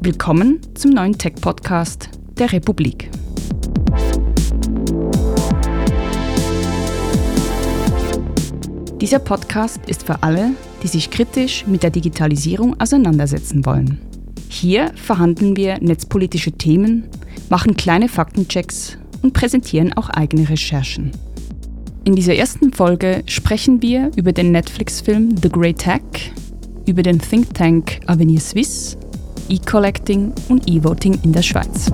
Willkommen zum neuen Tech-Podcast der Republik. Dieser Podcast ist für alle, die sich kritisch mit der Digitalisierung auseinandersetzen wollen. Hier verhandeln wir netzpolitische Themen, machen kleine Faktenchecks und präsentieren auch eigene Recherchen. In dieser ersten Folge sprechen wir über den Netflix-Film The Great Hack, über den Think Tank Avenir Suisse, E-Collecting und E-Voting in der Schweiz.